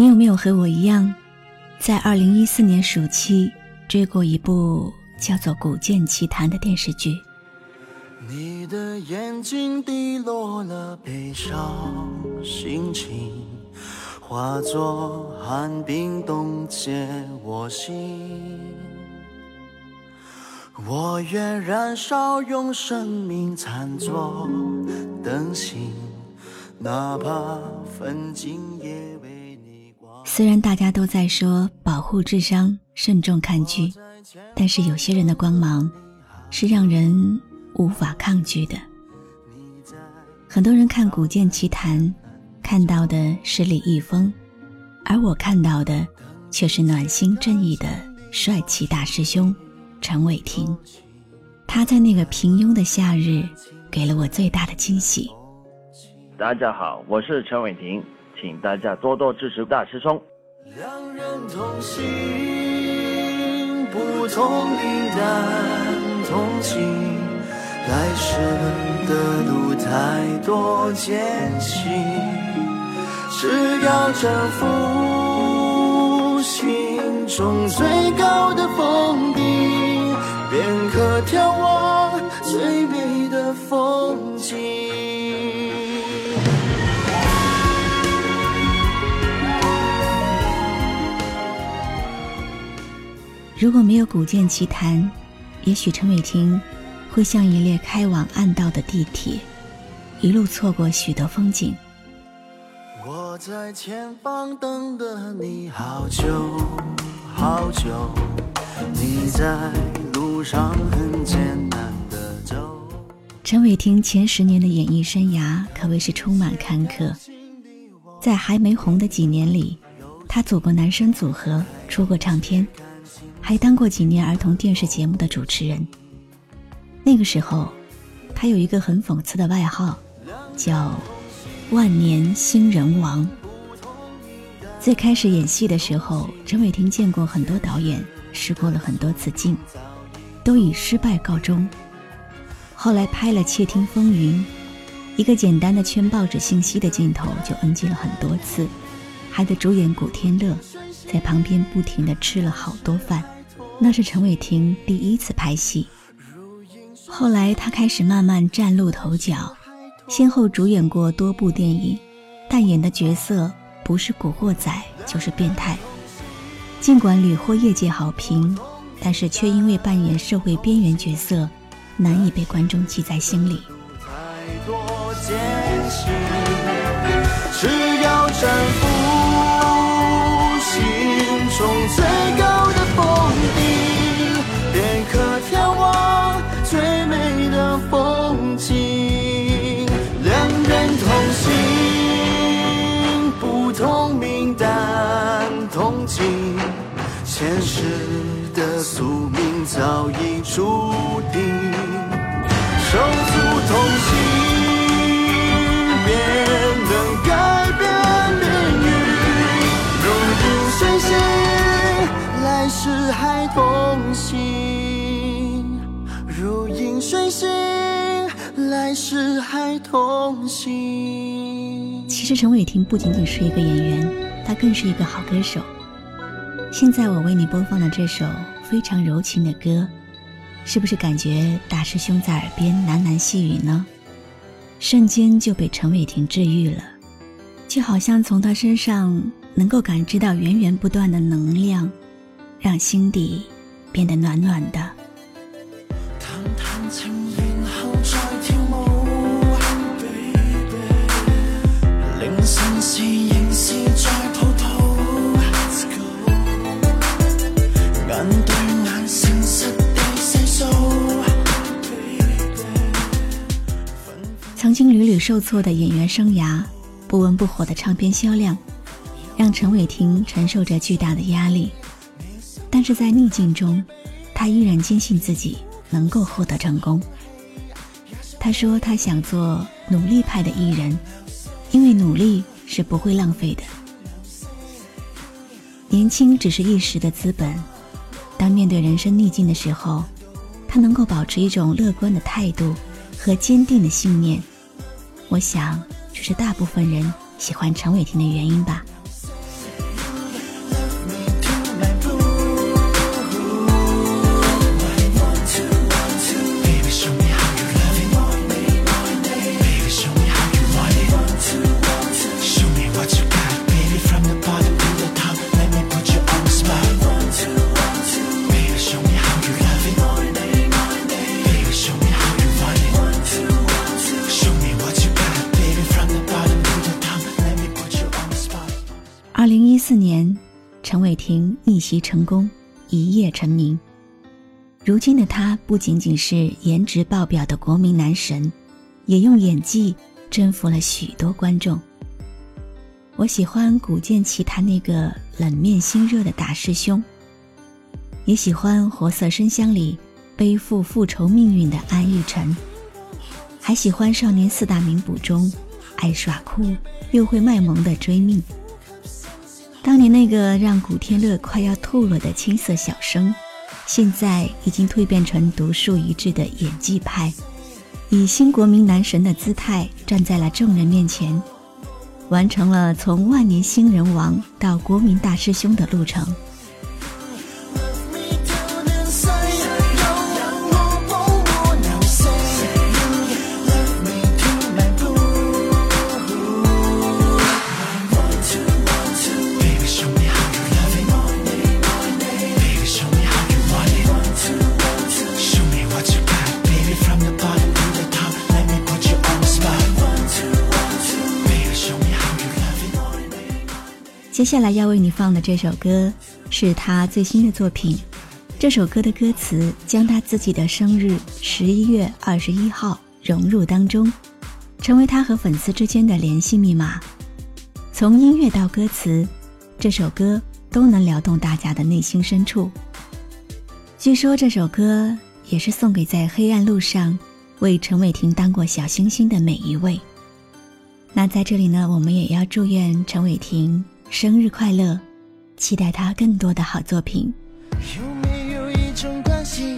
你有没有和我一样，在二零一四年暑期追过一部叫做《古剑奇谭》的电视剧？你的眼睛滴落了悲伤心情，化作寒冰冻结我心。我愿燃烧，用生命参作灯芯，哪怕焚尽也未。虽然大家都在说保护智商、慎重看剧，但是有些人的光芒是让人无法抗拒的。很多人看《古剑奇谭》，看到的是李易峰，而我看到的却是暖心正义的帅气大师兄陈伟霆。他在那个平庸的夏日，给了我最大的惊喜。大家好，我是陈伟霆。请大家多多支持大师兄。两人同行，不同命，但同情。来生的路太多艰辛，只要征服心中最高如果没有《古剑奇谭》，也许陈伟霆会像一列开往暗道的地铁，一路错过许多风景。我在前方等了你好久好久，你在路上很艰难的走。陈伟霆前十年的演艺生涯可谓是充满坎坷，在还没红的几年里，他组过男生组合，出过唱片。还当过几年儿童电视节目的主持人。那个时候，他有一个很讽刺的外号，叫“万年新人王”。最开始演戏的时候，陈伟霆见过很多导演，试过了很多次镜，都以失败告终。后来拍了《窃听风云》，一个简单的圈报纸信息的镜头就 NG 了很多次，还得主演古天乐。在旁边不停地吃了好多饭，那是陈伟霆第一次拍戏。后来他开始慢慢崭露头角，先后主演过多部电影，但演的角色不是古惑仔就是变态。尽管屡获业界好评，但是却因为扮演社会边缘角色，难以被观众记在心里。只要征服。中最高的峰顶，便可眺望最美的风景。两人同行，不同命，但同情。前世的宿命早已注定，手足同来世还同行。其实陈伟霆不仅仅是一个演员，他更是一个好歌手。现在我为你播放的这首非常柔情的歌，是不是感觉大师兄在耳边喃喃细语呢？瞬间就被陈伟霆治愈了，就好像从他身上能够感知到源源不断的能量。让心底变得暖暖的。曾经屡屡受挫的演员生涯，不温不火的唱片销量。让陈伟霆承受着巨大的压力，但是在逆境中，他依然坚信自己能够获得成功。他说：“他想做努力派的艺人，因为努力是不会浪费的。年轻只是一时的资本，当面对人生逆境的时候，他能够保持一种乐观的态度和坚定的信念。我想，这是大部分人喜欢陈伟霆的原因吧。”霆逆袭成功，一夜成名。如今的他不仅仅是颜值爆表的国民男神，也用演技征服了许多观众。我喜欢《古剑奇谭》那个冷面心热的大师兄，也喜欢《活色生香》里背负复仇命运的安逸晨，还喜欢《少年四大名捕》中爱耍酷又会卖萌的追命。你那个让古天乐快要吐了的青涩小生，现在已经蜕变成独树一帜的演技派，以新国民男神的姿态站在了众人面前，完成了从万年新人王到国民大师兄的路程。下来要为你放的这首歌是他最新的作品。这首歌的歌词将他自己的生日十一月二十一号融入当中，成为他和粉丝之间的联系密码。从音乐到歌词，这首歌都能撩动大家的内心深处。据说这首歌也是送给在黑暗路上为陈伟霆当过小星星的每一位。那在这里呢，我们也要祝愿陈伟霆。生日快乐！期待他更多的好作品。有没有一种关系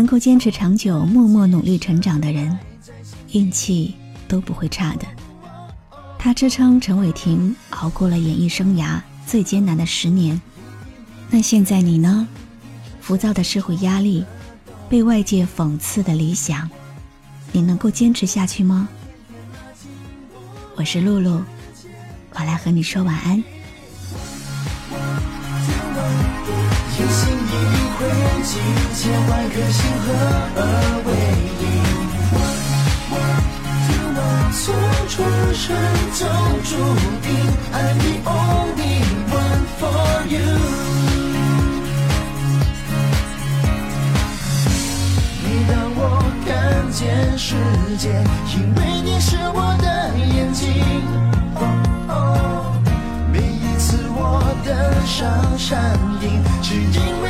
能够坚持长久、默默努力成长的人，运气都不会差的。他支撑陈伟霆熬过了演艺生涯最艰难的十年。那现在你呢？浮躁的社会压力，被外界讽刺的理想，你能够坚持下去吗？我是露露，我来和你说晚安。几千万颗星合而为一，从出生就注定，I'm the only one for you。每当我看见世界，因为你是我的眼睛。每一次我的上山顶，只因为